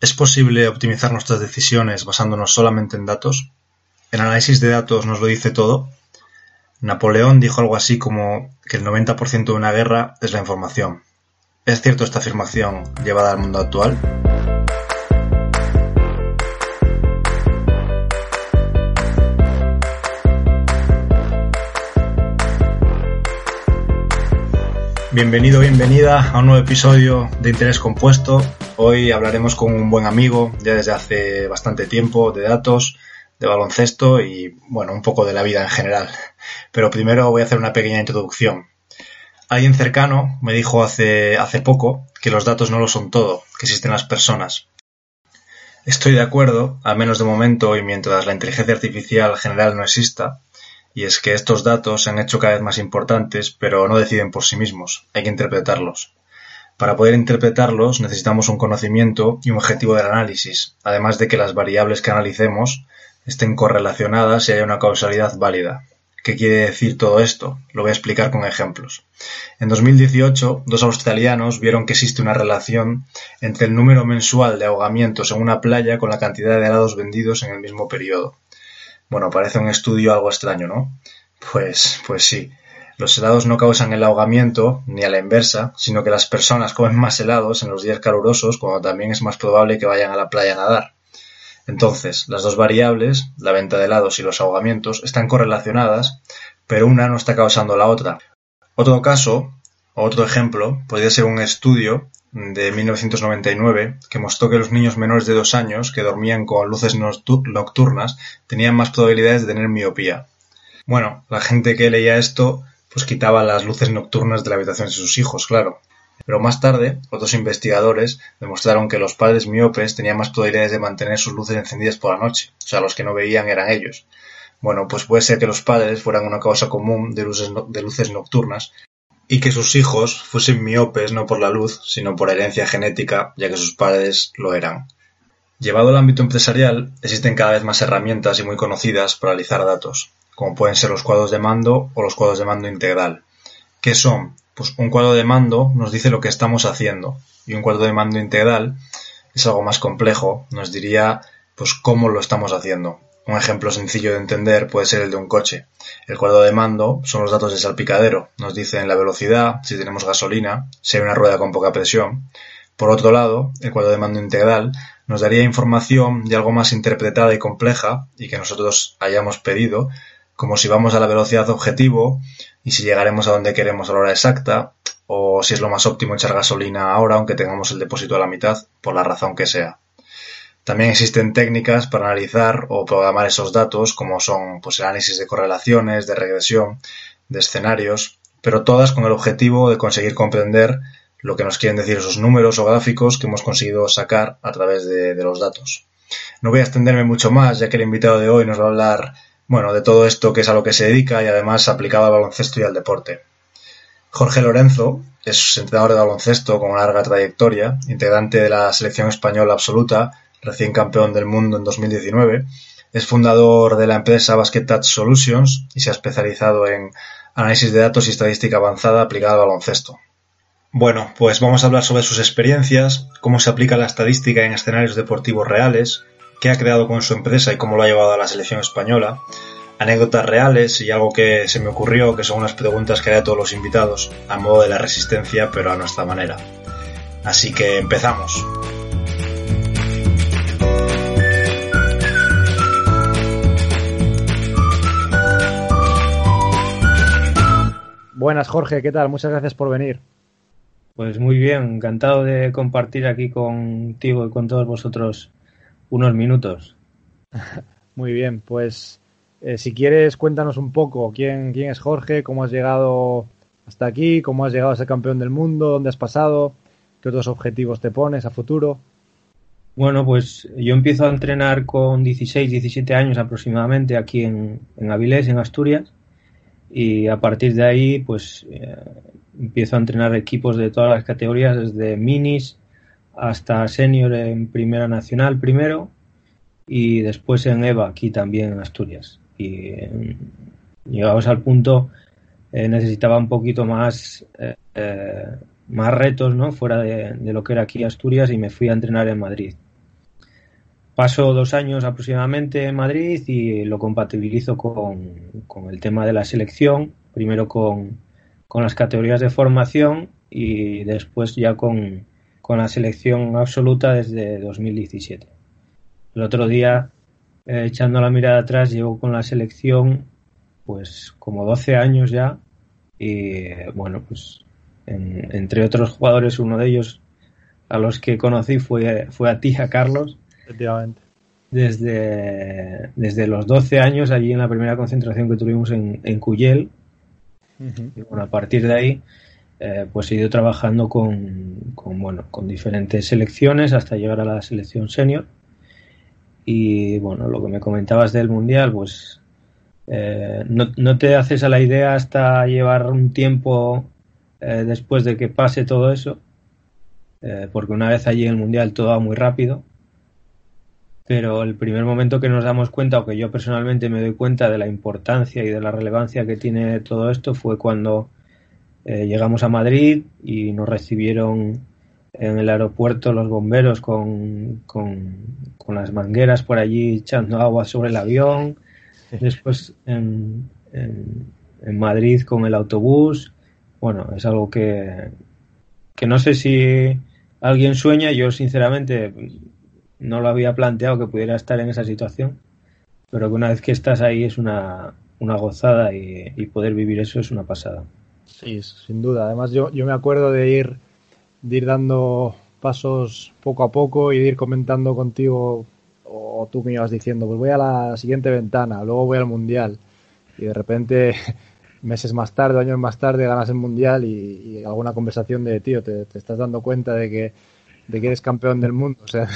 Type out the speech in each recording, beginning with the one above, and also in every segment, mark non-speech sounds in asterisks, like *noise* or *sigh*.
¿Es posible optimizar nuestras decisiones basándonos solamente en datos? ¿El análisis de datos nos lo dice todo? Napoleón dijo algo así como que el 90% de una guerra es la información. ¿Es cierto esta afirmación llevada al mundo actual? Bienvenido, bienvenida a un nuevo episodio de Interés Compuesto. Hoy hablaremos con un buen amigo ya desde hace bastante tiempo de datos, de baloncesto y bueno, un poco de la vida en general. Pero primero voy a hacer una pequeña introducción. Alguien cercano me dijo hace, hace poco que los datos no lo son todo, que existen las personas. Estoy de acuerdo, al menos de momento y mientras la inteligencia artificial general no exista, y es que estos datos se han hecho cada vez más importantes, pero no deciden por sí mismos, hay que interpretarlos. Para poder interpretarlos necesitamos un conocimiento y un objetivo del análisis, además de que las variables que analicemos estén correlacionadas y haya una causalidad válida. ¿Qué quiere decir todo esto? Lo voy a explicar con ejemplos. En 2018, dos australianos vieron que existe una relación entre el número mensual de ahogamientos en una playa con la cantidad de helados vendidos en el mismo periodo. Bueno, parece un estudio algo extraño, ¿no? Pues, pues sí. Los helados no causan el ahogamiento, ni a la inversa, sino que las personas comen más helados en los días calurosos cuando también es más probable que vayan a la playa a nadar. Entonces, las dos variables, la venta de helados y los ahogamientos, están correlacionadas, pero una no está causando la otra. Otro caso, otro ejemplo, podría ser un estudio de 1999 que mostró que los niños menores de dos años que dormían con luces nocturnas tenían más probabilidades de tener miopía. Bueno, la gente que leía esto pues quitaba las luces nocturnas de la habitación de sus hijos, claro. Pero más tarde, otros investigadores demostraron que los padres miopes tenían más probabilidades de mantener sus luces encendidas por la noche, o sea, los que no veían eran ellos. Bueno, pues puede ser que los padres fueran una causa común de luces, de luces nocturnas y que sus hijos fuesen miopes no por la luz, sino por herencia genética, ya que sus padres lo eran. Llevado al ámbito empresarial, existen cada vez más herramientas y muy conocidas para analizar datos, como pueden ser los cuadros de mando o los cuadros de mando integral. ¿Qué son? Pues un cuadro de mando nos dice lo que estamos haciendo y un cuadro de mando integral es algo más complejo, nos diría pues cómo lo estamos haciendo. Un ejemplo sencillo de entender puede ser el de un coche. El cuadro de mando son los datos de salpicadero, nos dicen la velocidad, si tenemos gasolina, si hay una rueda con poca presión. Por otro lado, el cuadro de mando integral nos daría información de algo más interpretada y compleja y que nosotros hayamos pedido, como si vamos a la velocidad objetivo y si llegaremos a donde queremos a la hora exacta, o si es lo más óptimo echar gasolina ahora aunque tengamos el depósito a la mitad, por la razón que sea. También existen técnicas para analizar o programar esos datos, como son pues, el análisis de correlaciones, de regresión, de escenarios, pero todas con el objetivo de conseguir comprender lo que nos quieren decir esos números o gráficos que hemos conseguido sacar a través de, de los datos. No voy a extenderme mucho más, ya que el invitado de hoy nos va a hablar bueno, de todo esto que es a lo que se dedica y además aplicado al baloncesto y al deporte. Jorge Lorenzo es entrenador de baloncesto con una larga trayectoria, integrante de la selección española absoluta, recién campeón del mundo en 2019. Es fundador de la empresa Basket Touch Solutions y se ha especializado en análisis de datos y estadística avanzada aplicada al baloncesto. Bueno, pues vamos a hablar sobre sus experiencias, cómo se aplica la estadística en escenarios deportivos reales, qué ha creado con su empresa y cómo lo ha llevado a la selección española, anécdotas reales y algo que se me ocurrió, que son unas preguntas que haré a todos los invitados, a modo de la resistencia, pero a nuestra manera. Así que empezamos. Buenas, Jorge, ¿qué tal? Muchas gracias por venir. Pues muy bien, encantado de compartir aquí contigo y con todos vosotros unos minutos. *laughs* Muy bien, pues eh, si quieres cuéntanos un poco quién, quién es Jorge, cómo has llegado hasta aquí, cómo has llegado a ser campeón del mundo, dónde has pasado, qué otros objetivos te pones a futuro. Bueno, pues yo empiezo a entrenar con 16, 17 años aproximadamente aquí en, en Avilés, en Asturias, y a partir de ahí, pues eh, empiezo a entrenar equipos de todas las categorías, desde minis hasta senior en Primera Nacional primero y después en EVA, aquí también en Asturias. Y eh, llegados al punto, eh, necesitaba un poquito más más retos, ¿no? Fuera de, lo que era aquí Asturias y me fui a entrenar en Madrid. Paso dos años aproximadamente en Madrid y lo compatibilizo con, con el tema de la selección, primero con, con, las categorías de formación y después ya con, con, la selección absoluta desde 2017. El otro día, eh, echando la mirada atrás, llevo con la selección pues como 12 años ya y bueno, pues en, entre otros jugadores, uno de ellos a los que conocí fue, fue a ti, Carlos, Efectivamente. Desde, desde los 12 años, allí en la primera concentración que tuvimos en, en Cuyel. Uh -huh. Y bueno, a partir de ahí, eh, pues he ido trabajando con, con, bueno, con diferentes selecciones hasta llegar a la selección senior. Y bueno, lo que me comentabas del Mundial, pues eh, no, no, te haces a la idea hasta llevar un tiempo eh, después de que pase todo eso, eh, porque una vez allí en el Mundial todo va muy rápido pero el primer momento que nos damos cuenta, o que yo personalmente me doy cuenta de la importancia y de la relevancia que tiene todo esto, fue cuando eh, llegamos a Madrid y nos recibieron en el aeropuerto los bomberos con, con, con las mangueras por allí echando agua sobre el avión. *laughs* Después en, en, en, Madrid con el autobús. Bueno, es algo que, que no sé si alguien sueña. Yo, sinceramente, no lo había planteado que pudiera estar en esa situación, pero que una vez que estás ahí es una, una gozada y, poder vivir eso es una pasada. Sí, sin duda. Además, yo, yo me acuerdo de ir, de ir dando pasos poco a poco y de ir comentando contigo o tú me ibas diciendo, pues voy a la siguiente ventana, luego voy al mundial y de repente *laughs* meses más tarde, años más tarde ganas el mundial y, alguna conversación de tío, te, te estás dando cuenta de que de que eres campeón del mundo, *laughs* o sea,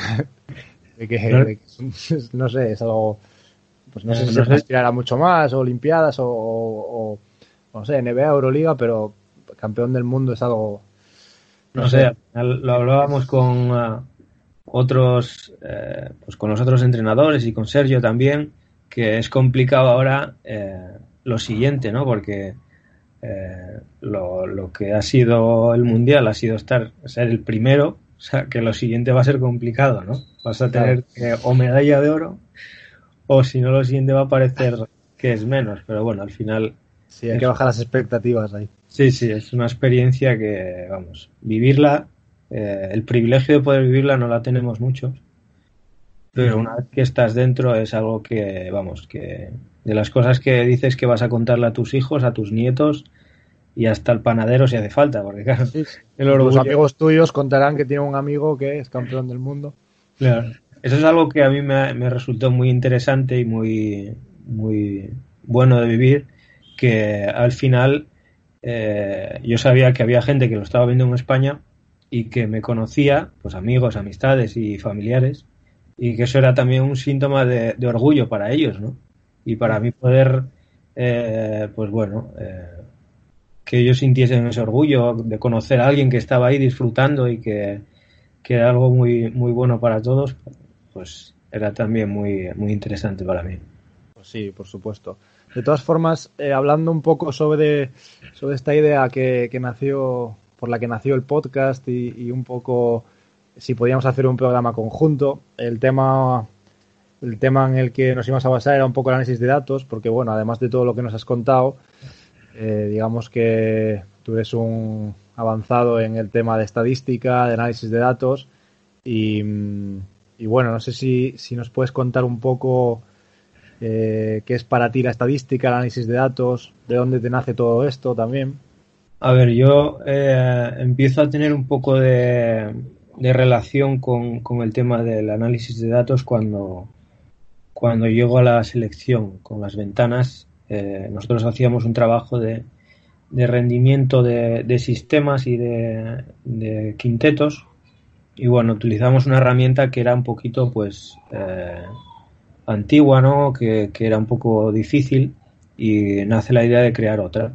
de que, de que *laughs* no sé, es algo, pues no sé si no se aspirará mucho más, o Olimpiadas, o, o, o, no sé, NBA, Euroliga, pero campeón del mundo es algo... No, no sé, lo hablábamos con uh, otros, eh, pues con los otros entrenadores y con Sergio también, que es complicado ahora eh, lo siguiente, ¿no? Porque eh, lo, lo, que ha sido el Mundial ha sido estar, ser el primero o sea, que lo siguiente va a ser complicado, ¿no? Vas a tener que, o medalla de oro, o si no, lo siguiente va a parecer que es menos. Pero bueno, al final. Sí, hay es, que bajar las expectativas ahí. Sí, sí, es una experiencia que, vamos, vivirla, eh, el privilegio de poder vivirla no la tenemos muchos. Pero una vez que estás dentro es algo que, vamos, que de las cosas que dices que vas a contarle a tus hijos, a tus nietos, y hasta el panadero si hace falta, porque claro, sí, el orgullo... los amigos tuyos contarán que tiene un amigo que es campeón del mundo. Claro. Eso es algo que a mí me, me resultó muy interesante y muy, muy bueno de vivir, que al final eh, yo sabía que había gente que lo estaba viendo en España y que me conocía, pues amigos, amistades y familiares, y que eso era también un síntoma de, de orgullo para ellos, ¿no? Y para mí poder, eh, pues bueno, eh, que ellos sintiesen ese orgullo de conocer a alguien que estaba ahí disfrutando y que, que era algo muy, muy bueno para todos, pues era también muy, muy interesante para mí. Pues sí, por supuesto. De todas formas, eh, hablando un poco sobre, sobre esta idea que, que, nació, por la que nació el podcast y, y, un poco si podíamos hacer un programa conjunto, el tema, el tema en el que nos íbamos a basar era un poco el análisis de datos, porque bueno, además de todo lo que nos has contado, eh, digamos que tú eres un avanzado en el tema de estadística, de análisis de datos y, bueno, no sé si, si, nos puedes contar un poco eh, qué es para ti la estadística, el análisis de datos, de dónde te nace todo esto también. A ver, yo eh, empiezo a tener un poco de, de relación con, con, el tema del análisis de datos cuando, cuando llego a la selección con las ventanas eh, nosotros hacíamos un trabajo de, rendimiento de, sistemas y de, quintetos y bueno, utilizamos una herramienta que era un poquito pues eh, antigua, ¿no? Que, que, era un poco difícil y nace la idea de crear otra.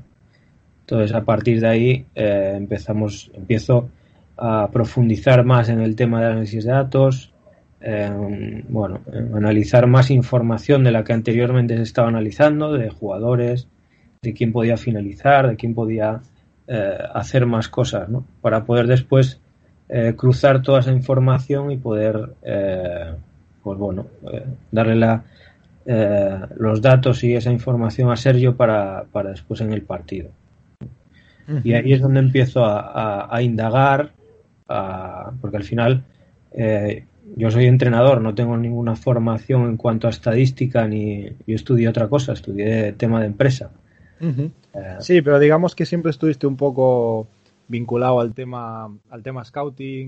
Entonces a partir de ahí eh, empezamos, empiezo a profundizar más en el tema de análisis de datos, eh, bueno, analizar más información de la que anteriormente se estaba analizando, de jugadores, de quién podía finalizar, de quién podía eh, hacer más cosas, ¿no? Para poder después eh, cruzar toda esa información y poder, eh, pues bueno, darle la, los datos y esa información a Sergio para, para después en el partido. Y ahí es donde empiezo a, a, indagar, a, porque al final yo soy entrenador, no tengo ninguna formación en cuanto a estadística ni yo estudié otra cosa, estudié tema de empresa. Uh -huh. eh, sí, pero digamos que siempre estuviste un poco vinculado al tema al tema scouting,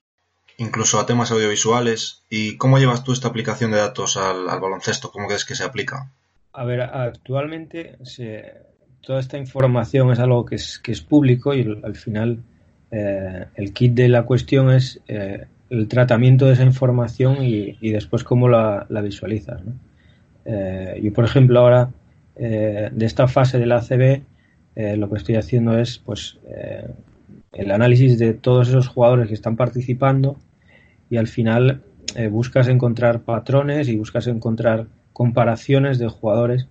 incluso a temas audiovisuales. ¿Y cómo llevas tú esta aplicación de datos al, al baloncesto? ¿Cómo crees que se aplica? A ver, actualmente se, toda esta información es algo que es, que es público y al final eh, el kit de la cuestión es eh, el tratamiento de esa información y, y después cómo la, visualizas. Eh, yo, por ejemplo, ahora eh, de esta fase del ACB, eh, lo que estoy haciendo es pues el análisis de todos esos jugadores que están participando y al final buscas encontrar patrones y buscas encontrar comparaciones de jugadores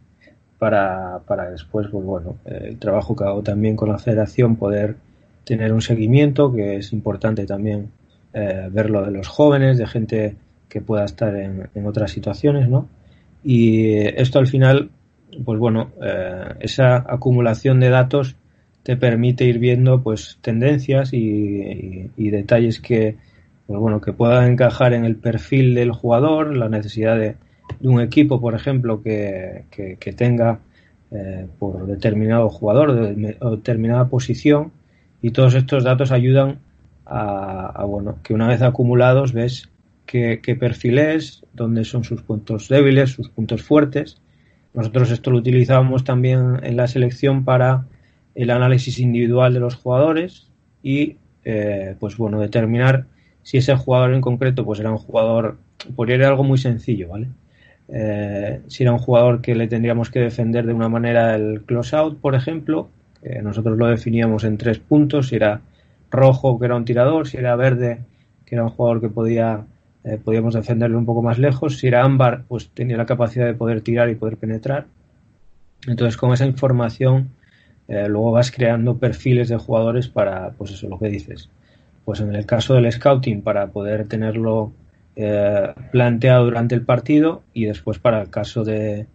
para, para después, pues bueno, el trabajo que hago también con la federación, poder tener un seguimiento, que es importante también eh, ver lo de los jóvenes, de gente que pueda estar en, otras situaciones, ¿no? Y esto al final, pues bueno, eh, esa acumulación de datos te permite ir viendo pues tendencias y, detalles que pues bueno que puedan encajar en el perfil del jugador, la necesidad de, de un equipo, por ejemplo, que, que, tenga eh, por determinado jugador o determinada posición y todos estos datos ayudan a, a bueno que una vez acumulados ves qué, perfil es, dónde son sus puntos débiles, sus puntos fuertes. Nosotros esto lo utilizábamos también en la selección para el análisis individual de los jugadores y eh, pues bueno determinar si ese jugador en concreto pues era un jugador podría ser algo muy sencillo, ¿vale? Eh, si era un jugador que le tendríamos que defender de una manera el close out, por ejemplo, eh, nosotros lo definíamos en tres puntos, era rojo que era un tirador, si era verde que era un jugador que podía eh, podíamos defenderle un poco más lejos, si era ámbar pues tenía la capacidad de poder tirar y poder penetrar. Entonces con esa información eh, luego vas creando perfiles de jugadores para pues eso lo que dices. Pues en el caso del scouting para poder tenerlo eh, planteado durante el partido y después para el caso de,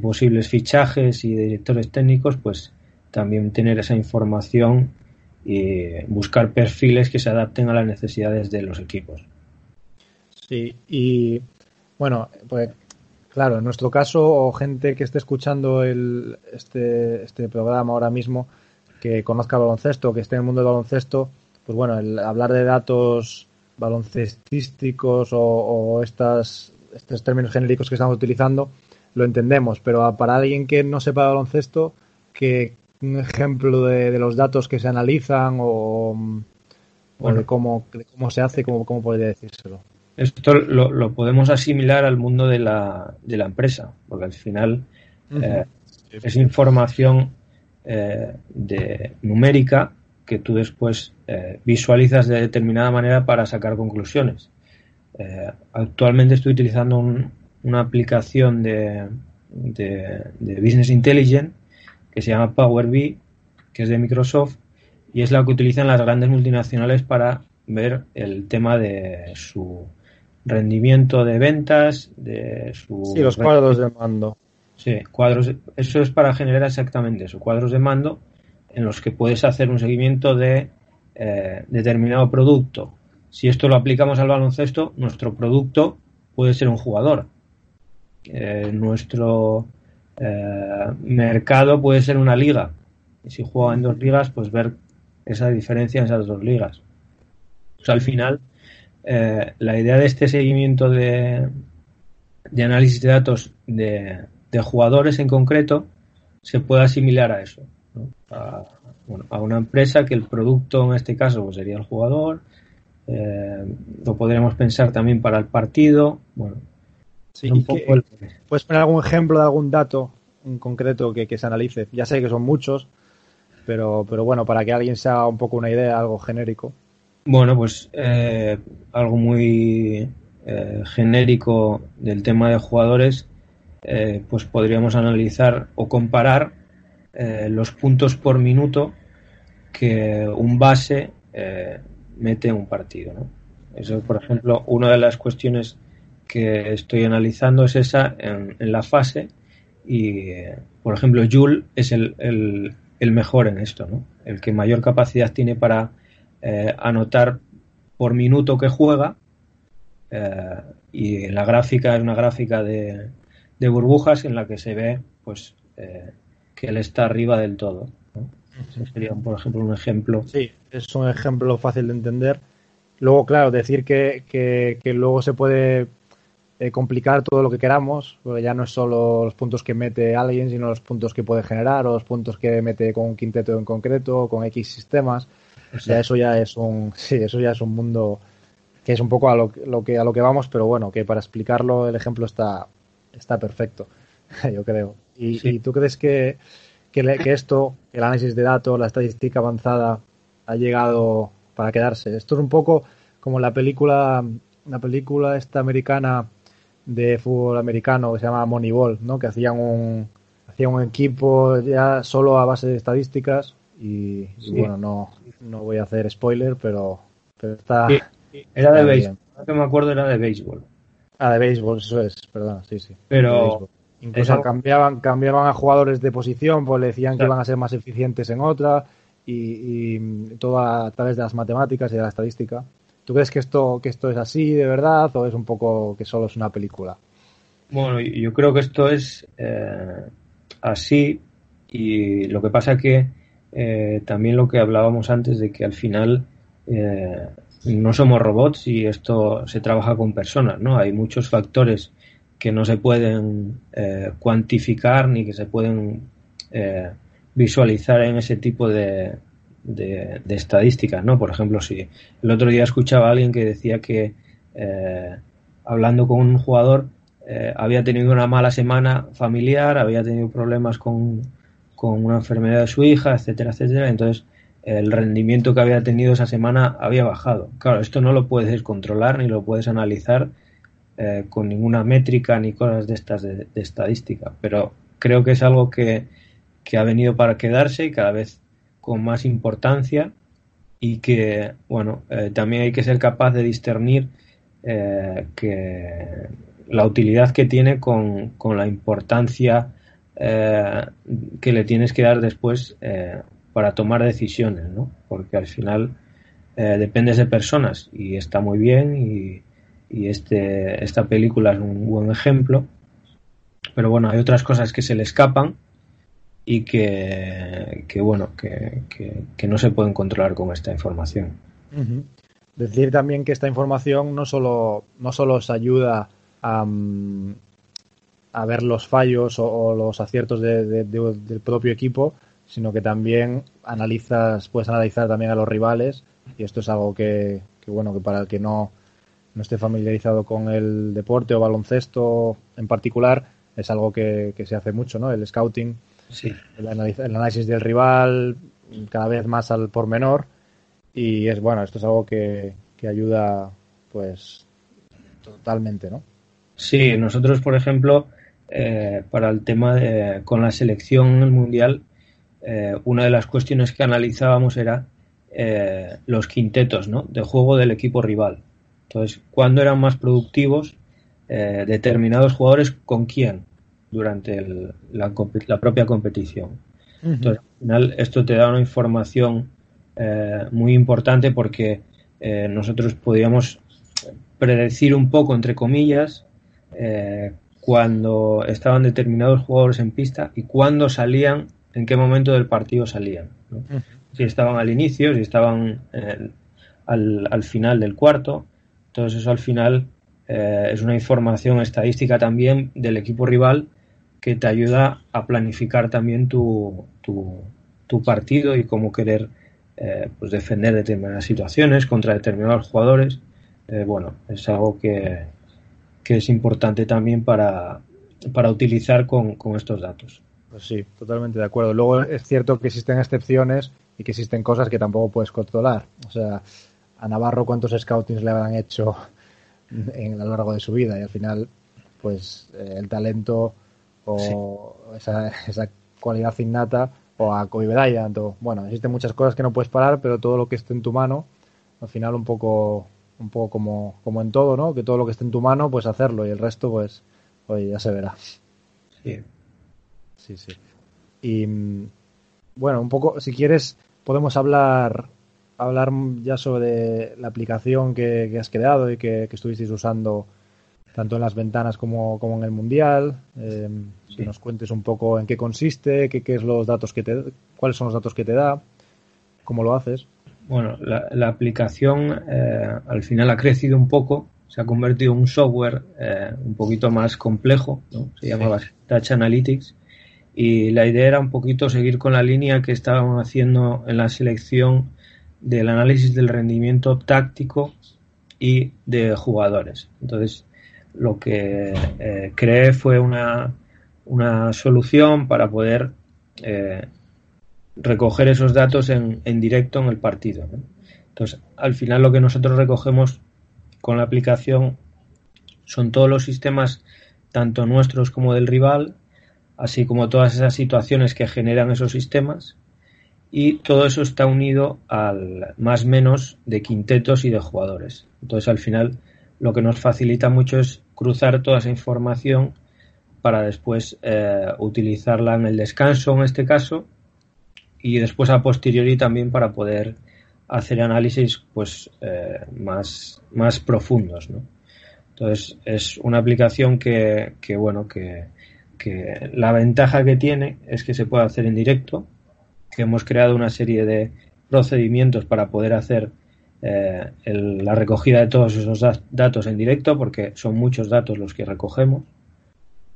posibles fichajes y de directores técnicos, pues también tener esa información y buscar perfiles que se adapten a las necesidades de los equipos. Sí, y bueno, pues claro, en nuestro caso, o gente que esté escuchando el, este, este programa ahora mismo, que conozca baloncesto, que esté en el mundo del baloncesto, pues bueno, el hablar de datos baloncestísticos o, o estas, estos términos genéricos que estamos utilizando, lo entendemos, pero para alguien que no sepa baloncesto, que un ejemplo de, de los datos que se analizan o, bueno. o de, cómo, de cómo se hace, cómo, cómo podría decírselo. Esto lo, lo, podemos asimilar al mundo de la, de la empresa, porque al final uh -huh. eh, es información eh, de numérica que tú después eh, visualizas de determinada manera para sacar conclusiones. Eh, actualmente estoy utilizando un, una aplicación de, de, de, Business Intelligence que se llama Power BI, que es de Microsoft, y es la que utilizan las grandes multinacionales para ver el tema de su rendimiento de ventas, de su... Sí, los cuadros de mando. Sí, cuadros, eso es para generar exactamente eso, cuadros de mando en los que puedes hacer un seguimiento de eh, determinado producto. Si esto lo aplicamos al baloncesto, nuestro producto puede ser un jugador. Eh, nuestro eh, mercado puede ser una liga. Y si juega en dos ligas, pues ver esa diferencia en esas dos ligas. Al final, eh, la idea de este seguimiento de, de análisis de datos de, de, jugadores en concreto se puede asimilar a eso a, bueno, a, una empresa que el producto en este caso pues sería el jugador lo podríamos pensar también para el partido. Bueno, ¿Puedes poner algún ejemplo de algún dato en concreto que, se analice? Ya sé que son muchos, pero, pero bueno, para que alguien se haga un poco una idea, algo genérico. Bueno, pues algo muy genérico del tema de jugadores eh, pues podríamos analizar o comparar eh, los puntos por minuto que un base eh, mete en un partido. ¿no? Eso, por ejemplo, una de las cuestiones que estoy analizando es esa en, la fase y, por ejemplo, Jules es el, el, mejor en esto, ¿no? el que mayor capacidad tiene para anotar por minuto que juega y la gráfica es una gráfica de, de burbujas en la que se ve pues eh, que él está arriba del todo. sería, por ejemplo, un ejemplo. Sí, es un ejemplo fácil de entender. Luego, claro, decir que, que, luego se puede eh, complicar todo lo que queramos, porque ya no es solo los puntos que mete alguien, sino los puntos que puede generar o los puntos que mete con un quinteto en concreto, con X sistemas. O sea, eso ya es un, *laughs* sí, eso ya es un mundo que es un poco a lo, lo, que a lo que vamos, pero bueno, que para explicarlo el ejemplo está está perfecto, *laughs* yo creo. ¿Y, tú crees que, que, esto, el análisis de datos, la estadística avanzada, ha llegado para quedarse? Esto es un poco como la película, la película esta americana de fútbol americano que se llama Moneyball, ¿no? Que hacían un, hacían un equipo ya solo a base de estadísticas y, bueno, no, no voy a hacer spoiler, pero, pero está... Era de béisbol, no que me acuerdo era de béisbol. Ah, de béisbol, eso es, perdón, sí, sí. Pero incluso cambiaban, cambiaban a jugadores de posición, pues le decían que iban a ser más eficientes en otra y, todo a través de las matemáticas y de la estadística. ¿Tú crees que esto, que esto es así de verdad o es un poco que solo es una película? Bueno, yo creo que esto es eh, así y lo que pasa que eh, también lo que hablábamos antes de que al final eh, no somos robots y esto se trabaja con personas, ¿no? Hay muchos factores que no se pueden cuantificar ni que se pueden visualizar en ese tipo de, de, estadísticas, ¿no? Por ejemplo, si el otro día escuchaba a alguien que decía que eh, hablando con un jugador había tenido una mala semana familiar, había tenido problemas con, con una enfermedad de su hija, etcétera, etcétera. Entonces, el rendimiento que había tenido esa semana había bajado. Claro, esto no lo puedes controlar ni lo puedes analizar eh, con ninguna métrica ni cosas de estas de, estadística, pero creo que es algo que, ha venido para quedarse y cada vez con más importancia y que, bueno, eh, también hay que ser capaz de discernir eh, que la utilidad que tiene con, con la importancia que le tienes que dar después para tomar decisiones, ¿no? Porque al final eh, dependes de personas y está muy bien y, este, esta película es un buen ejemplo. Pero bueno, hay otras cosas que se le escapan y que, bueno, que, que, no se pueden controlar con esta información. Decir también que esta información no solo, no solo os ayuda a, mm, a ver los fallos o, los aciertos del propio equipo, sino que también analizas, puedes analizar también a los rivales y esto es algo que, bueno, que para el que no, no esté familiarizado con el deporte o baloncesto en particular, es algo que, se hace mucho, ¿no? El scouting, sí. el, análisis del rival, cada vez más al por menor y es bueno, esto es algo que, que ayuda pues totalmente, ¿no? Sí, nosotros, por ejemplo, eh, para el tema de con la selección en el mundial eh, una de las cuestiones que analizábamos era eh, los quintetos ¿no? de juego del equipo rival. Entonces, ¿cuándo eran más productivos determinados jugadores con quién durante la, propia competición? Entonces, al final, esto te da una información muy importante porque nosotros podíamos predecir un poco, entre comillas, cuando estaban determinados jugadores en pista y cuándo salían en qué momento del partido salían. Si estaban al inicio, si estaban eh, al, final del cuarto. Entonces eso al final eh, es una información estadística también del equipo rival que te ayuda a planificar también tu, tu, partido y cómo querer eh, pues defender determinadas situaciones contra determinados jugadores. Eh, bueno, es algo que, que, es importante también para, para utilizar con, con estos datos. Pues sí, totalmente de acuerdo. Luego es cierto que existen excepciones y que existen cosas que tampoco puedes controlar. O sea, a Navarro cuántos scoutings le habrán hecho en, a lo largo de su vida y al final, pues eh, el talento o esa, esa, cualidad innata o a Kobe Bryant o bueno, existen muchas cosas que no puedes parar, pero todo lo que esté en tu mano, al final un poco un poco como, como en todo, ¿no? Que todo lo que esté en tu mano, pues hacerlo y el resto, pues, oye, ya se verá. Sí. Sí, sí. Y bueno, un poco, si quieres, podemos hablar hablar ya sobre la aplicación que, que has creado y que, que, estuvisteis usando tanto en las ventanas como, como en el mundial. Eh, sí. Que nos cuentes un poco en qué consiste, qué, qué es los datos que te, cuáles son los datos que te da, cómo lo haces. Bueno, la, la aplicación eh, al final ha crecido un poco, se ha convertido en un software eh, un poquito más complejo, ¿no? se llamaba sí. Touch Analytics y la idea era un poquito seguir con la línea que estábamos haciendo en la selección del análisis del rendimiento táctico y de jugadores. Entonces, lo que eh, creé fue una, una, solución para poder eh, recoger esos datos en, en, directo en el partido. Entonces, al final lo que nosotros recogemos con la aplicación son todos los sistemas, tanto nuestros como del rival, así como todas esas situaciones que generan esos sistemas, y todo eso está unido al más menos de quintetos y de jugadores. Entonces, al final, lo que nos facilita mucho es cruzar toda esa información para después eh, utilizarla en el descanso, en este caso, y después a posteriori también para poder hacer análisis pues eh, más, más profundos. ¿no? Entonces, es una aplicación que, que bueno, que, que la ventaja que tiene es que se puede hacer en directo, que hemos creado una serie de procedimientos para poder hacer eh, el, la recogida de todos esos datos en directo, porque son muchos datos los que recogemos.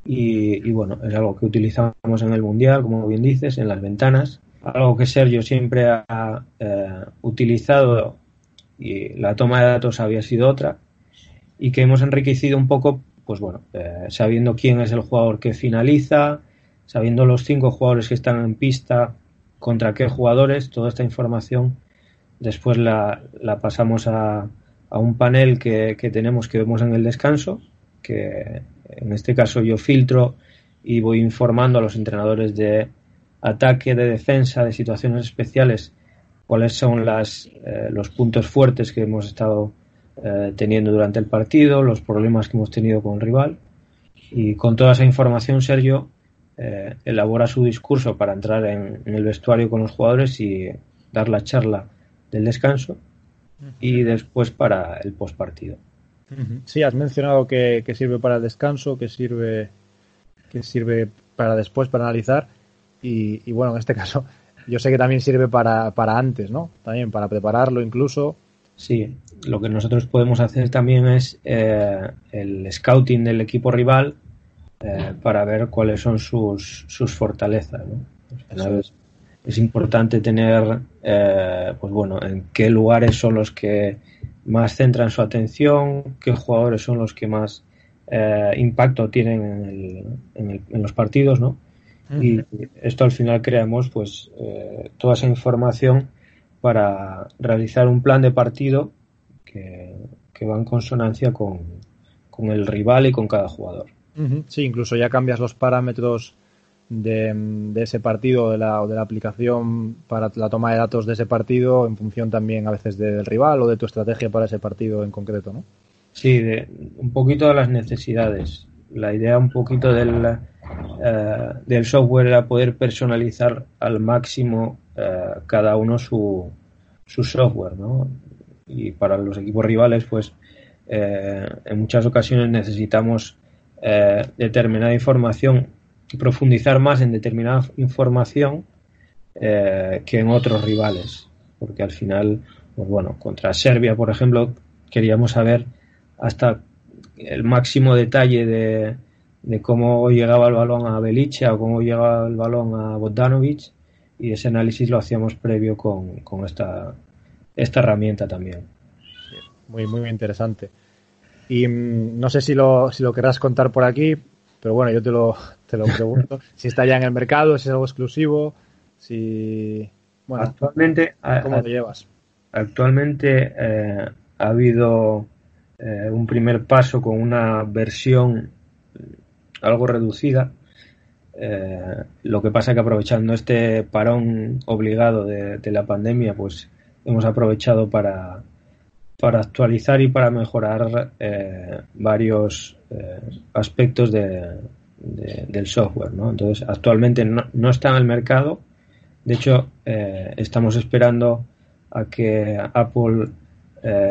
Y, y, bueno, es algo que utilizamos en el Mundial, como bien dices, en las ventanas. Algo que Sergio siempre ha eh, utilizado y la toma de datos había sido otra y que hemos enriquecido un poco, pues bueno, eh, sabiendo quién es el jugador que finaliza, sabiendo los cinco jugadores que están en pista contra qué jugadores, toda esta información después la, la pasamos a, a, un panel que, que, tenemos que vemos en el descanso, que en este caso yo filtro y voy informando a los entrenadores de ataque, de defensa, de situaciones especiales, cuáles son las, eh, los puntos fuertes que hemos estado eh, teniendo durante el partido, los problemas que hemos tenido con el rival. Y con toda esa información, Sergio eh, elabora su discurso para entrar en, en, el vestuario con los jugadores y dar la charla del descanso y después para el postpartido. Sí, has mencionado que, que, sirve para el descanso, que sirve, que sirve para después, para analizar. Y, y, bueno, en este caso, *laughs* yo sé que también sirve para, para antes, ¿no? También para prepararlo incluso. Sí, lo que nosotros podemos hacer también es eh, el scouting del equipo rival eh, para ver cuáles son sus, sus fortalezas. ¿no? Es. importante tener, eh, pues bueno, en qué lugares son los que más centran su atención, qué jugadores son los que más eh, impacto tienen en, el, en, el, en, los partidos, ¿no? Uh -huh. Y esto al final creamos, pues, eh, toda esa información para realizar un plan de partido que, que va en consonancia con, con el rival y con cada jugador. Sí, incluso ya cambias los parámetros de, ese partido de la, o de la aplicación para la toma de datos de ese partido en función también a veces del rival o de tu estrategia para ese partido en concreto, ¿no? Sí, de, un poquito de las necesidades. La idea un poquito del, uh, del software era poder personalizar al máximo uh, cada uno su, su software, ¿no? Y para los equipos rivales, pues eh, en muchas ocasiones necesitamos eh, determinada información profundizar más en determinada información eh, que en otros rivales. Porque al final, pues bueno, contra Serbia, por ejemplo, queríamos saber hasta el máximo detalle de, de cómo llegaba el balón a Belice o cómo llegaba el balón a Bogdanovic y ese análisis lo hacíamos previo con, con esta, esta herramienta también. muy, muy interesante. Y mm, no sé si lo, si lo querrás contar por aquí, pero bueno, yo te lo, te lo pregunto. *laughs* si está ya en el mercado, si es algo exclusivo, si... Bueno, actualmente, ¿cómo lo llevas? Actualmente eh, ha habido eh, un primer paso con una versión algo reducida. Eh, lo que pasa que aprovechando este parón obligado de, la pandemia, pues hemos aprovechado para, para actualizar y para mejorar eh, varios eh, aspectos de, del software. ¿no? Entonces, actualmente no, está en el mercado. De hecho, estamos esperando a que Apple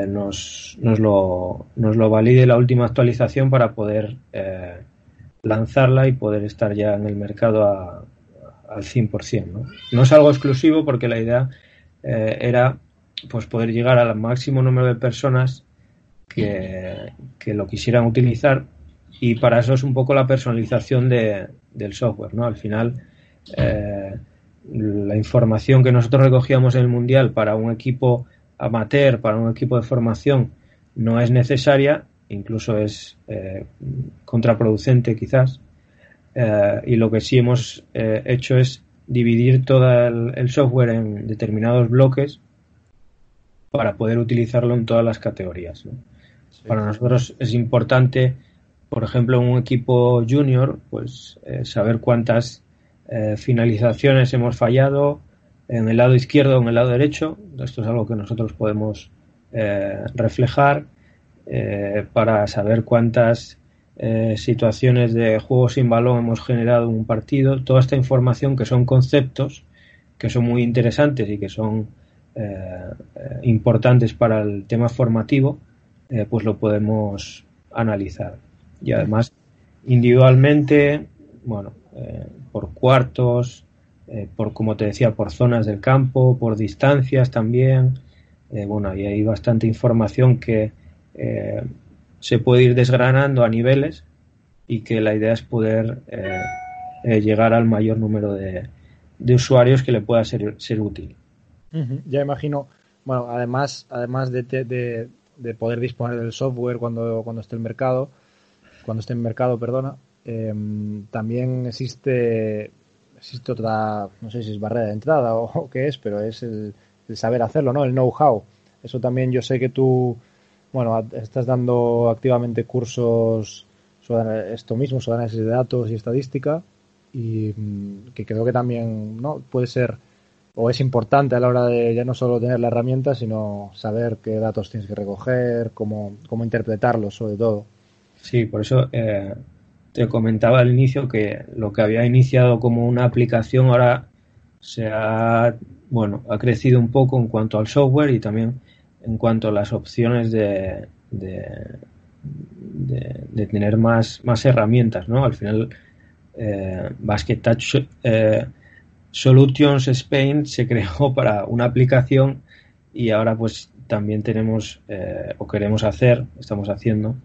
nos, nos, lo, nos lo valide la última actualización para poder lanzarla y poder estar ya en el mercado al 100%. ¿no? no es algo exclusivo porque la idea eh, era pues poder llegar al máximo número de personas que, lo quisieran utilizar y para eso es un poco la personalización de, del software. ¿no? Al final, eh, la información que nosotros recogíamos en el Mundial para un equipo amateur, para un equipo de formación, no es necesaria incluso es eh, contraproducente quizás. Eh, y lo que sí hemos hecho es dividir todo el, software en determinados bloques para poder utilizarlo en todas las categorías. Para nosotros es importante, por ejemplo, en un equipo junior, pues saber cuántas finalizaciones hemos fallado en el lado izquierdo o en el lado derecho. Esto es algo que nosotros podemos reflejar eh, para saber cuántas eh, situaciones de juego sin balón hemos generado en un partido. Toda esta información que son conceptos que son muy interesantes y que son eh, importantes para el tema formativo, pues lo podemos analizar. Y además, individualmente, bueno, por cuartos, por, como te decía, por zonas del campo, por distancias también. bueno, y hay bastante información que, eh, se puede ir desgranando a niveles y que la idea es poder eh, eh, llegar al mayor número de, usuarios que le pueda ser, ser útil. Ya imagino, bueno, además, además de, de, poder disponer del software cuando, cuando esté en mercado, cuando esté en mercado, perdona, em, también existe, existe otra, no sé si es barrera de entrada o, qué es, pero es el, el saber hacerlo, ¿no? El know-how. Eso también yo sé que tú bueno, estás dando activamente cursos sobre esto mismo, sobre análisis de datos y estadística, y mm, que creo que también no puede ser o es importante a la hora de ya no solo tener la herramienta, sino saber qué datos tienes que recoger, cómo, cómo interpretarlos sobre todo. Sí, por eso eh, te comentaba al inicio que lo que había iniciado como una aplicación ahora se ha, bueno, ha crecido un poco en cuanto al software y también en cuanto a las opciones de, de, tener más, más herramientas, ¿no? Al final, eh, Basket Touch eh, Solutions Spain se creó *laughs* para una aplicación y ahora pues también tenemos eh, o queremos hacer, estamos haciendo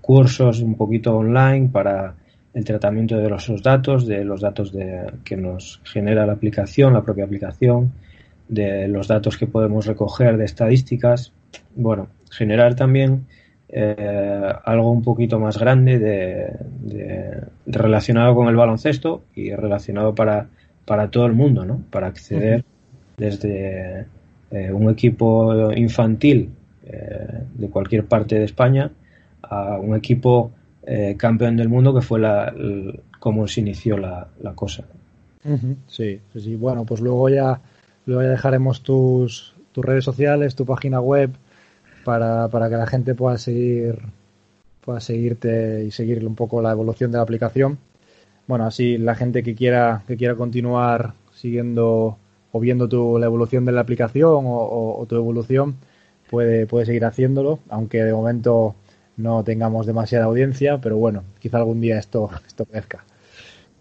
cursos un poquito online para el tratamiento de los datos, de los datos de, que nos genera la aplicación, la propia aplicación, de los datos que podemos recoger de estadísticas. Bueno, generar también eh, algo un poquito más grande de, relacionado con el baloncesto y relacionado para, para todo el mundo, ¿no? Para acceder desde eh, un equipo infantil eh, de cualquier parte de España a un equipo campeón del mundo que fue la, como se inició la, la cosa. Sí, sí, bueno, pues luego ya Luego ya dejaremos tus, tus redes sociales, tu página web, para, para que la gente pueda seguir pueda seguirte y seguir un poco la evolución de la aplicación. Bueno, así la gente que quiera que quiera continuar siguiendo o viendo tu, la evolución de la aplicación o, tu evolución puede, puede seguir haciéndolo, aunque de momento no tengamos demasiada audiencia, pero bueno, quizá algún día esto, *laughs* esto crezca.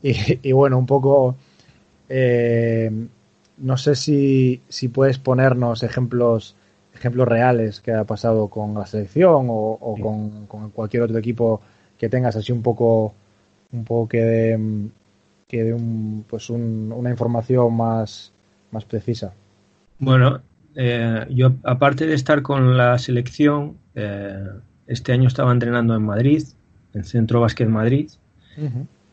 Y, y bueno, un poco eh, no sé si, si puedes ponernos ejemplos ejemplos reales que ha pasado con la selección o, con, cualquier otro equipo que tengas así un poco un poco que que dé un, pues una información más, más precisa. Bueno, eh, yo aparte de estar con la selección, eh, este año estaba entrenando en Madrid, en Centro Básquet Madrid,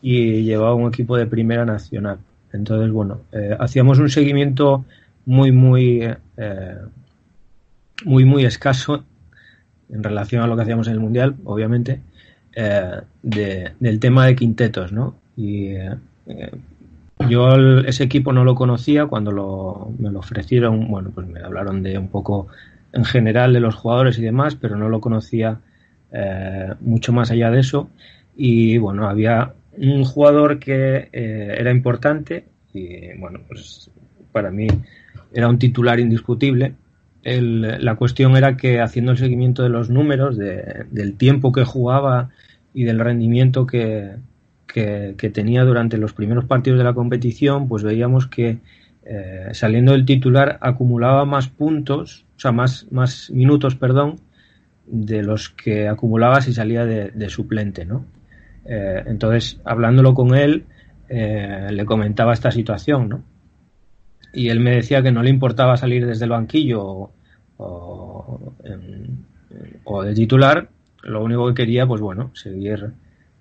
y llevaba un equipo de primera nacional. Entonces, bueno, eh, hacíamos un seguimiento muy, muy, muy, muy escaso en relación a lo que hacíamos en el Mundial, obviamente, del tema de quintetos, ¿no? Y yo ese equipo no lo conocía cuando me lo ofrecieron, bueno, pues me hablaron de un poco en general de los jugadores y demás, pero no lo conocía eh, mucho más allá de eso. Y bueno, había un jugador que eh, era importante y bueno, pues para mí era un titular indiscutible. La cuestión era que haciendo el seguimiento de los números, del tiempo que jugaba y del rendimiento que, que, tenía durante los primeros partidos de la competición, pues veíamos que eh, saliendo del titular acumulaba más puntos, o sea, más, más minutos, perdón, de los que acumulaba si salía de, suplente, ¿no? Eh, entonces, hablándolo con él, eh, le comentaba esta situación, ¿no? Y él me decía que no le importaba salir desde el banquillo o, o de titular, lo único que quería, pues bueno, seguir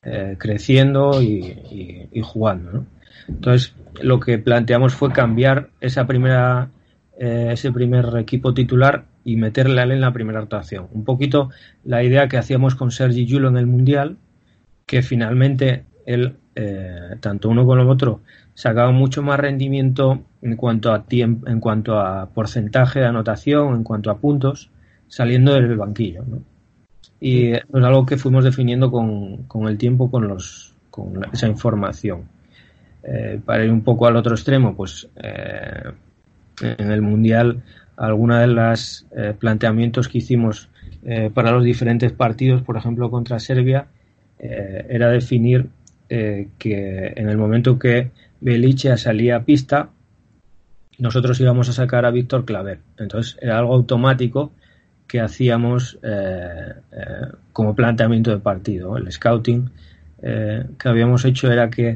eh, creciendo y, jugando. Entonces, lo que planteamos fue cambiar esa primera, eh, ese primer equipo titular y meterle a él en la primera actuación. Un poquito la idea que hacíamos con Sergi Yulo en el Mundial, que finalmente él, eh, tanto uno como el otro, sacaba mucho más rendimiento en cuanto a tiempo, en cuanto a porcentaje de anotación, en cuanto a puntos, saliendo del banquillo. ¿no? Y es algo que fuimos definiendo con, con el tiempo, con, los, con esa información. Eh, para ir un poco al otro extremo, pues eh, en el Mundial, alguna de los eh, planteamientos que hicimos para los diferentes partidos, por ejemplo contra Serbia, era definir que en el momento que Belicia salía a pista, nosotros íbamos a sacar a Víctor Claver. Entonces era algo automático que hacíamos eh, eh, como planteamiento de partido. El scouting eh, que habíamos hecho era que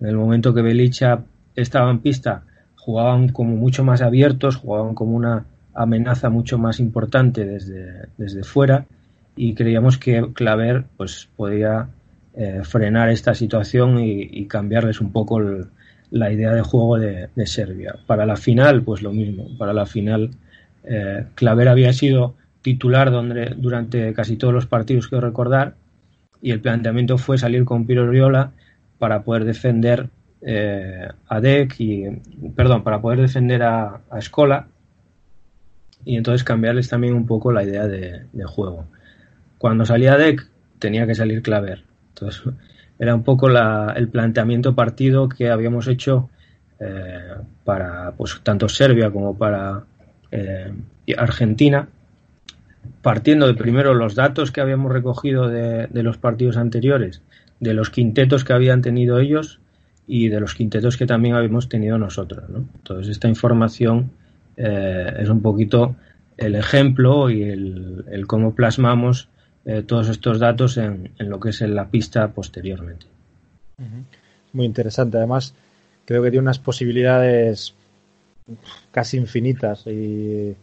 en el momento que Belicha estaba en pista jugaban como mucho más abiertos, jugaban como una amenaza mucho más importante desde, desde fuera y creíamos que Claver pues podía frenar esta situación y, cambiarles un poco la idea de juego de, Serbia. Para la final, pues lo mismo. Para la final, Claver había sido titular durante casi todos los partidos que recordar y el planteamiento fue salir con Piro Riola para poder defender eh, a Deck y perdón para poder defender a, a Escola y entonces cambiarles también un poco la idea de, juego cuando salía Deck tenía que salir Claver entonces era un poco el planteamiento partido que habíamos hecho eh, para pues tanto Serbia como para eh, Argentina partiendo de primero los datos que habíamos recogido de, los partidos anteriores, de los quintetos que habían tenido ellos y de los quintetos que también habíamos tenido nosotros. ¿no? Entonces, esta información eh, es un poquito el ejemplo y el, cómo plasmamos eh, todos estos datos en, lo que es en la pista posteriormente. Muy interesante. Además, creo que tiene unas posibilidades casi infinitas y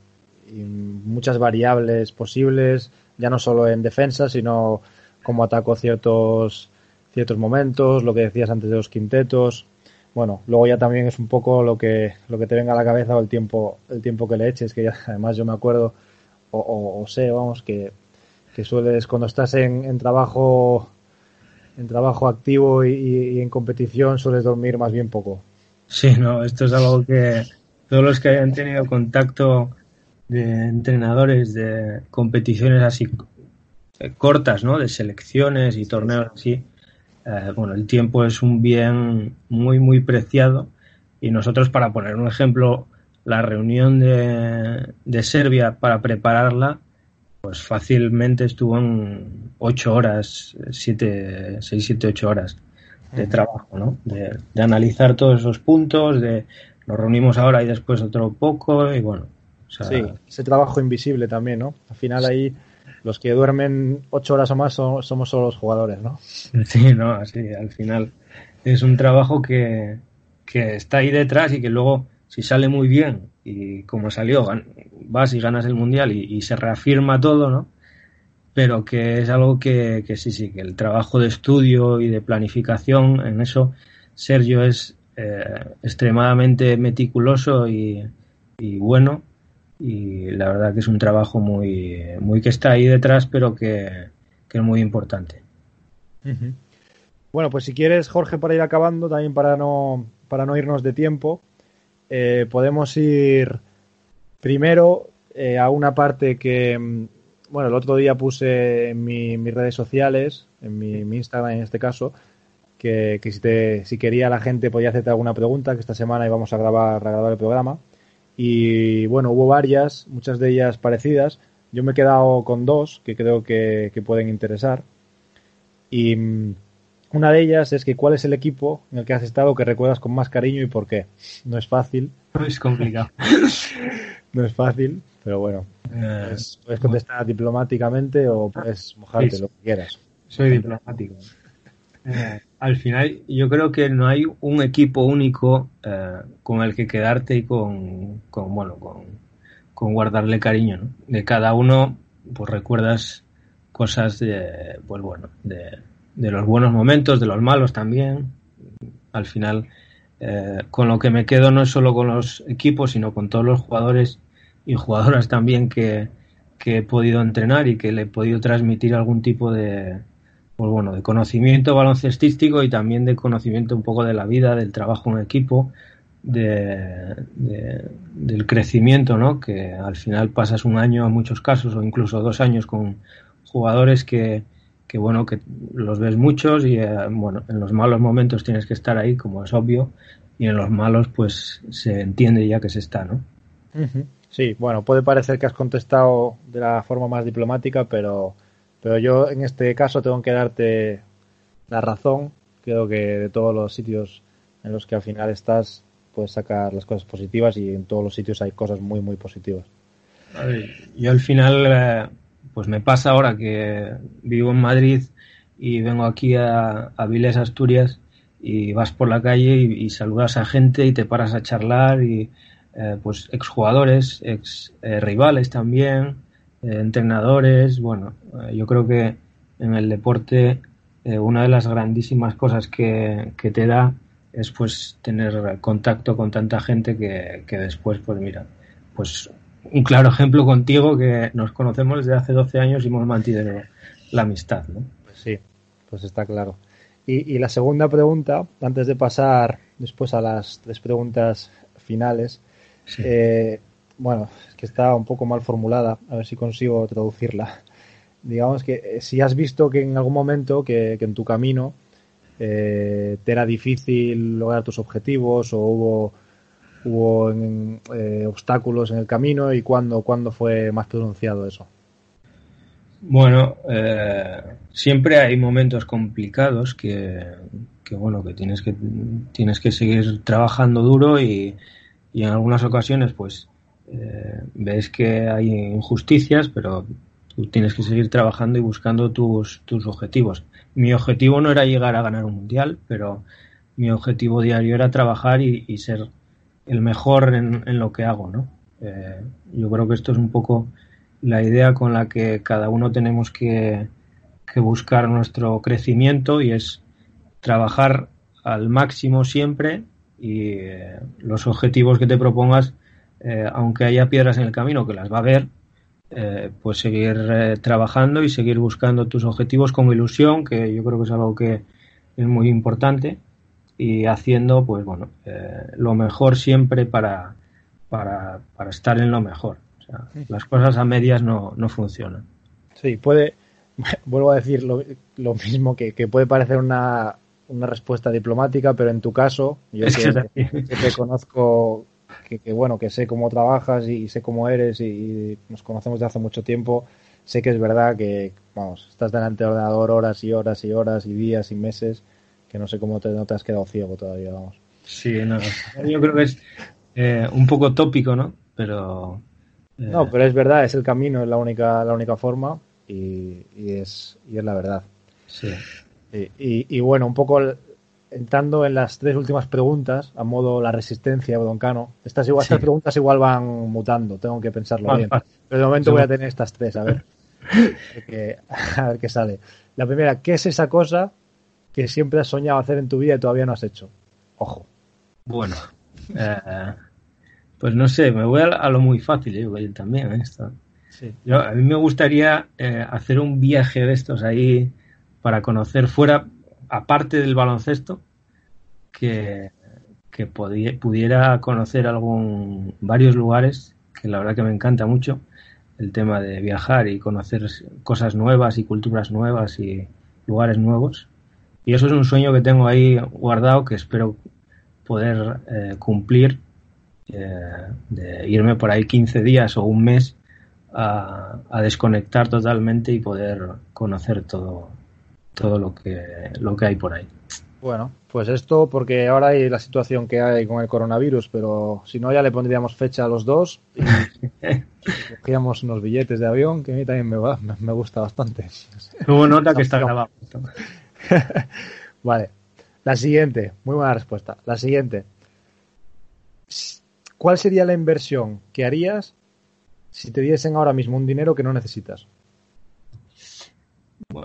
muchas variables posibles, ya no solo en defensa, sino cómo ataco ciertos, ciertos momentos, lo que decías antes de los quintetos. Bueno, luego ya también es un poco lo que, lo que te venga a la cabeza o el tiempo, el tiempo que le eches, que ya, *laughs* además yo me acuerdo o, sé, vamos, que, que, sueles cuando estás en, en trabajo en trabajo activo y, en competición sueles dormir más bien poco. Sí, no, esto es algo que todos los que hayan tenido contacto de entrenadores de competiciones así eh, cortas, ¿no? De selecciones y torneos así. Eh, bueno, el tiempo es un bien muy, muy preciado y nosotros, para poner un ejemplo, la reunión de, de Serbia para prepararla, pues fácilmente estuvo en ocho horas, siete, seis, siete, ocho horas de trabajo, ¿no? De, de analizar todos esos puntos, de nos reunimos ahora y después otro poco y bueno, sí, ese trabajo invisible también, ¿no? Al final ahí los que duermen ocho horas o más somos solo los jugadores, ¿no? *laughs* Sí, no, así, al final es un trabajo que, que está ahí detrás y que luego, si sale muy bien y como salió, vas y ganas el mundial y, se reafirma todo, ¿no? Pero que es algo que, que, sí, sí, que el trabajo de estudio y de planificación, en eso Sergio es eh, extremadamente meticuloso y, bueno. Y la verdad que es un trabajo muy, muy que está ahí detrás, pero que, que es muy importante. Bueno, pues si quieres, Jorge, para ir acabando, también para no, para no irnos de tiempo, eh, podemos ir primero eh, a una parte que, mm, bueno, el otro día puse en mis redes sociales, en mi, Instagram en este caso, que, si, te, si quería la gente podía hacerte alguna pregunta, que esta semana íbamos a grabar, a grabar el programa. Y bueno, hubo varias, muchas de ellas parecidas. Yo me he quedado con dos que creo que, que pueden interesar. Y mm, una de ellas es que cuál es el equipo en el que has estado que recuerdas con más cariño y por qué. No es fácil. No *laughs* es complicado. *laughs* no es fácil, pero bueno. Eh, puedes contestar diplomáticamente o puedes mojarte lo que quieras. Soy diplomático. Eh, al final, yo creo que no hay un equipo único eh, con el que quedarte y con, con bueno, con, con, guardarle cariño. ¿no? De cada uno, pues recuerdas cosas de, pues bueno, de, de los buenos momentos, de los malos también. Al final, eh, con lo que me quedo no es solo con los equipos, sino con todos los jugadores y jugadoras también que, he podido entrenar y que le he podido transmitir algún tipo de, pues bueno, de conocimiento baloncestístico y también de conocimiento un poco de la vida, del trabajo en equipo, de, del crecimiento, ¿no? Que al final pasas un año en muchos casos o incluso dos años con jugadores que, que bueno, que los ves muchos y eh, bueno, en los malos momentos tienes que estar ahí, como es obvio, y en los malos pues se entiende ya que se está, ¿no? Sí, bueno, puede parecer que has contestado de la forma más diplomática, pero, pero yo en este caso tengo que darte la razón. Creo que de todos los sitios en los que al final estás puedes sacar las cosas positivas y en todos los sitios hay cosas muy, muy positivas. Yo al final... Eh, pues me pasa ahora que vivo en Madrid y vengo aquí a, a Viles, Asturias, y vas por la calle y, saludas a gente y te paras a charlar y eh, pues exjugadores, ex eh, rivales también, eh, entrenadores, bueno, yo creo que en el deporte una de las grandísimas cosas que, que, te da es pues tener contacto con tanta gente que, que después pues mira, pues un claro ejemplo contigo que nos conocemos desde hace 12 años y hemos mantenido la amistad, ¿no? Pues sí, pues está claro. Y, la segunda pregunta, antes de pasar después a las tres preguntas finales, eh, bueno, es que está un poco mal formulada, a ver si consigo traducirla. Digamos que eh, si has visto que en algún momento que, en tu camino eh, te era difícil lograr tus objetivos o hubo hubo eh, obstáculos en el camino y cuándo, cuándo fue más pronunciado eso? Bueno, eh, siempre hay momentos complicados que, bueno que tienes que tienes que seguir trabajando duro y, y en algunas ocasiones pues eh, ves que hay injusticias, pero tú tienes que seguir trabajando y buscando tus, tus objetivos. Mi objetivo no era llegar a ganar un mundial, pero mi objetivo diario era trabajar y, ser el mejor en, lo que hago, ¿no? Eh, yo creo que esto es un poco la idea con la que cada uno tenemos que, buscar nuestro crecimiento y es trabajar al máximo siempre y eh, los objetivos que te propongas, eh, aunque haya piedras en el camino, que las va a haber, pues seguir trabajando y seguir buscando tus objetivos con ilusión, que yo creo que es algo que es muy importante y haciendo, pues bueno, eh, lo mejor siempre para, para, para, estar en lo mejor. O sea, las cosas a medias no, no funcionan. Sí, puede, *laughs* vuelvo a decir lo, lo mismo, que, que, puede parecer una, una respuesta diplomática, pero en tu caso, yo que, te conozco, que, que, bueno, que sé cómo trabajas y, sé cómo eres y, nos conocemos de hace mucho tiempo, sé que es verdad que, vamos, estás delante del ordenador horas y horas y horas y días y meses que no sé cómo te, no te has quedado ciego todavía, vamos. Sí, no, yo creo que es eh, un poco tópico, ¿no? Pero... Eh, no, pero es verdad, es el camino, es la única, la única forma y, y es, y es la verdad. Sí. Y, y, bueno, un poco entrando en las tres últimas preguntas, a modo la resistencia, Don Cano. Estas, igual, estas preguntas igual van mutando, tengo que pensarlo bien. Pero de momento voy a tener estas tres, a ver. *laughs* a ver qué sale. La primera, ¿qué es esa cosa que siempre has soñado hacer en tu vida y todavía no has hecho? Ojo. Bueno, eh, pues no sé, me voy a, lo muy fácil, yo también. ¿eh? Esto. a mí me gustaría eh, hacer un viaje de estos ahí para conocer fuera, aparte del baloncesto, que, que pudiera conocer algún, varios lugares, que la verdad que me encanta mucho el tema de viajar y conocer cosas nuevas y culturas nuevas y lugares nuevos. Y eso es un sueño que tengo ahí guardado que espero poder eh, cumplir, eh, de irme por ahí 15 días o un mes a, a, desconectar totalmente y poder conocer todo, todo lo que, lo que hay por ahí. Bueno, pues esto porque ahora hay la situación que hay con el coronavirus, pero si no ya le pondríamos fecha a los dos y *laughs* cogíamos unos billetes de avión que a mí también me, va, me gusta bastante. Hubo nota que está grabado. *laughs* vale. La siguiente, muy buena respuesta. La siguiente. ¿Cuál sería la inversión que harías si te diesen ahora mismo un dinero que no necesitas?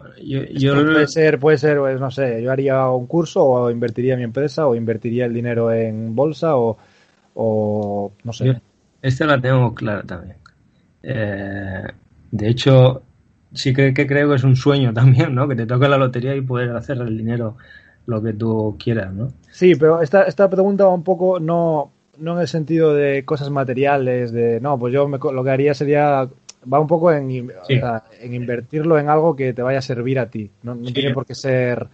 Bueno, yo, puede ser, puede ser, pues, no sé, yo haría un curso o invertiría en mi empresa o invertiría el dinero en bolsa o, o no sé. esta la tengo clara también. Eh, de hecho, sí que, creo que es un sueño *laughs* también, ¿no? Que te toque la lotería y poder hacer el dinero lo que tú quieras, ¿no? Sí, pero esta, esta pregunta va un poco, no, no en el sentido de cosas materiales, de, no, pues yo lo que haría sería va un poco en, en invertirlo en algo que te vaya a servir a ti. No, tiene por qué ser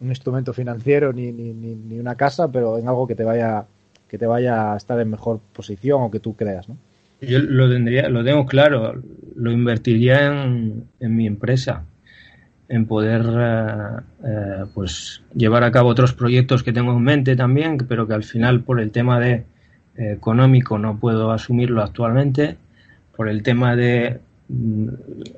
un instrumento financiero ni, ni, ni, una casa, pero en algo que te vaya que te vaya a estar en mejor posición o que tú creas, ¿no? Yo lo tendría, lo tengo claro, lo invertiría en, en mi empresa, en poder eh, eh, pues llevar a cabo otros proyectos que tengo en mente también, pero que al final por el tema de eh, económico no puedo asumirlo actualmente por el tema de mm,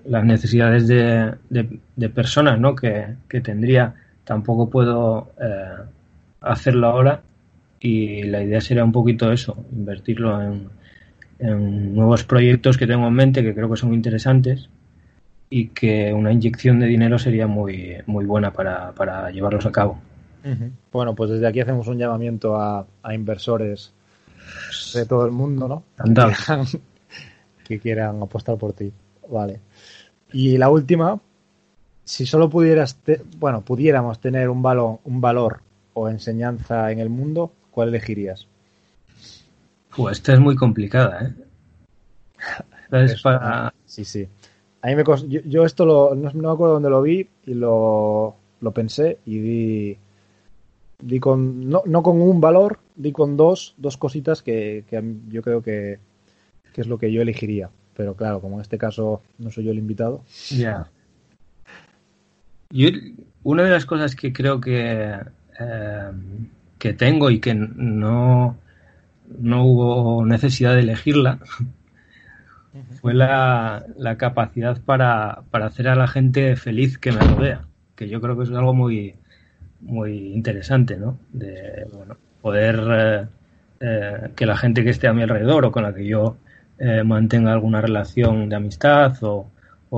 las necesidades de, de, personas ¿no? que, tendría, tampoco puedo eh, hacerlo ahora y la idea sería un poquito eso, invertirlo en, en, nuevos proyectos que tengo en mente que creo que son interesantes y que una inyección de dinero sería muy, muy buena para, para llevarlos a cabo. Bueno, pues desde aquí hacemos un llamamiento a, a inversores de todo el mundo, ¿no? Que quieran apostar por ti. Vale. Y la última, si solo pudieras, bueno, pudiéramos tener un valor, un valor o enseñanza en el mundo, ¿cuál elegirías? Pues esta es muy complicada, ¿eh? *laughs* Sí, sí. A mí me yo, esto lo, no, me acuerdo dónde lo vi y lo, lo pensé y di, di con, no, no, con un valor, di con dos, dos cositas que, que yo creo que, que es lo que yo elegiría. Pero claro, como en este caso no soy yo el invitado. Ya. Yo, una de las cosas que creo que, eh, que tengo y que no, no hubo necesidad de elegirla fue la, la capacidad para, para, hacer a la gente feliz que me rodea, que yo creo que es algo muy, muy interesante, ¿no? De bueno, poder eh, eh, que la gente que esté a mi alrededor o con la que yo eh, mantenga alguna relación de amistad o,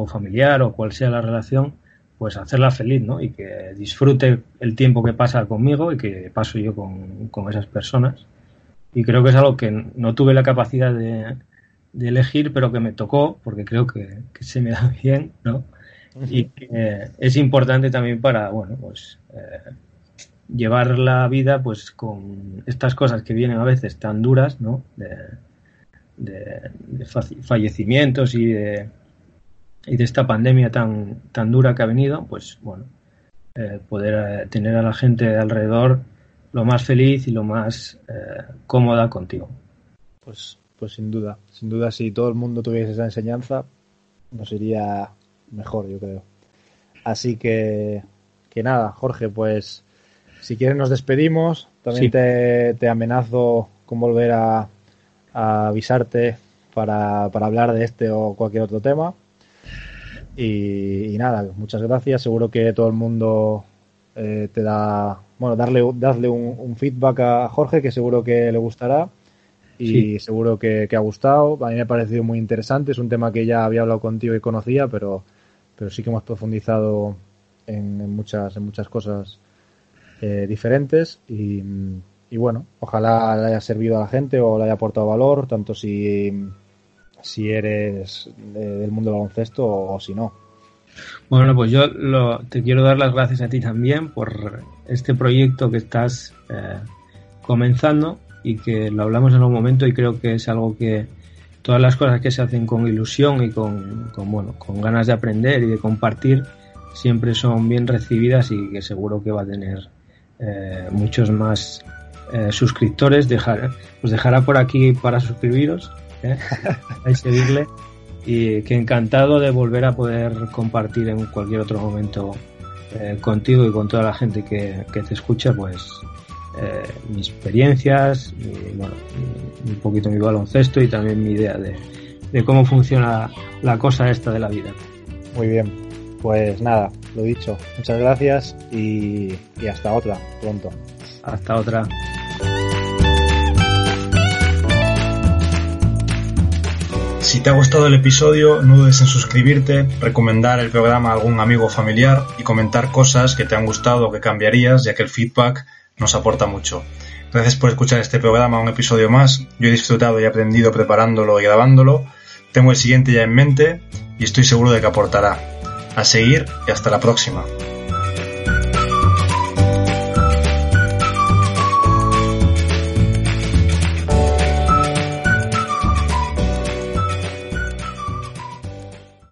familiar o cual sea la relación, pues hacerla feliz, ¿no? Y que disfrute el tiempo que pasa conmigo y que paso yo con, esas personas. Y creo que es algo que no tuve la capacidad de, elegir, pero que me tocó, porque creo que, se me da *laughs* bien, ¿no? Y que es importante también para, bueno, pues eh, llevar la vida pues con estas cosas que vienen a veces tan duras, ¿no? de, fallecimientos y de, y de esta pandemia tan, tan dura que ha venido, pues bueno, eh, poder eh, tener a la gente alrededor lo más feliz y lo más eh, cómoda contigo. Pues, pues sin duda, sin duda si todo el mundo tuviese esa enseñanza, nos sería mejor, yo creo. Así que, que nada, Jorge, pues si quieres nos despedimos. También te, te amenazo con volver a, a avisarte para, para hablar de este o cualquier otro tema. Y, nada, muchas gracias. Seguro que todo el mundo eh, te da bueno, darle, darle un, feedback a Jorge que seguro que le gustará y seguro que, ha gustado. A mí me ha parecido muy interesante. Es un tema que ya había hablado contigo y conocía, pero, pero sí que hemos profundizado en, muchas, en muchas cosas eh, diferentes y, bueno, ojalá le haya servido a la gente o le haya aportado valor, tanto si, si eres del mundo del baloncesto o, si no. Bueno, pues yo te quiero dar las gracias a ti también por este proyecto que estás eh, comenzando y que lo hablamos en un momento y creo que es algo que todas las cosas que se hacen con ilusión y con, bueno, con ganas de aprender y de compartir siempre son bien recibidas y que seguro que va a tener eh, muchos más eh, suscriptores. Dejar, os dejará por aquí para suscribiros, ¿eh? *laughs* seguirle y que encantado de volver a poder compartir en cualquier otro momento eh, contigo y con toda la gente que, que te escucha, pues eh, mis experiencias, bueno, un poquito mi baloncesto y también mi idea de, de, cómo funciona la cosa esta de la vida. Muy bien, pues nada, lo dicho, muchas gracias y, y hasta otra, pronto. Hasta otra. Si te ha gustado el episodio, no dudes en suscribirte, recomendar el programa a algún amigo o familiar y comentar cosas que te han gustado o que cambiarías, ya que el feedback nos aporta mucho. Gracias por escuchar este programa, un episodio más. Yo he disfrutado y aprendido preparándolo y grabándolo. Tengo el siguiente ya en mente y estoy seguro de que aportará. A seguir y hasta la próxima.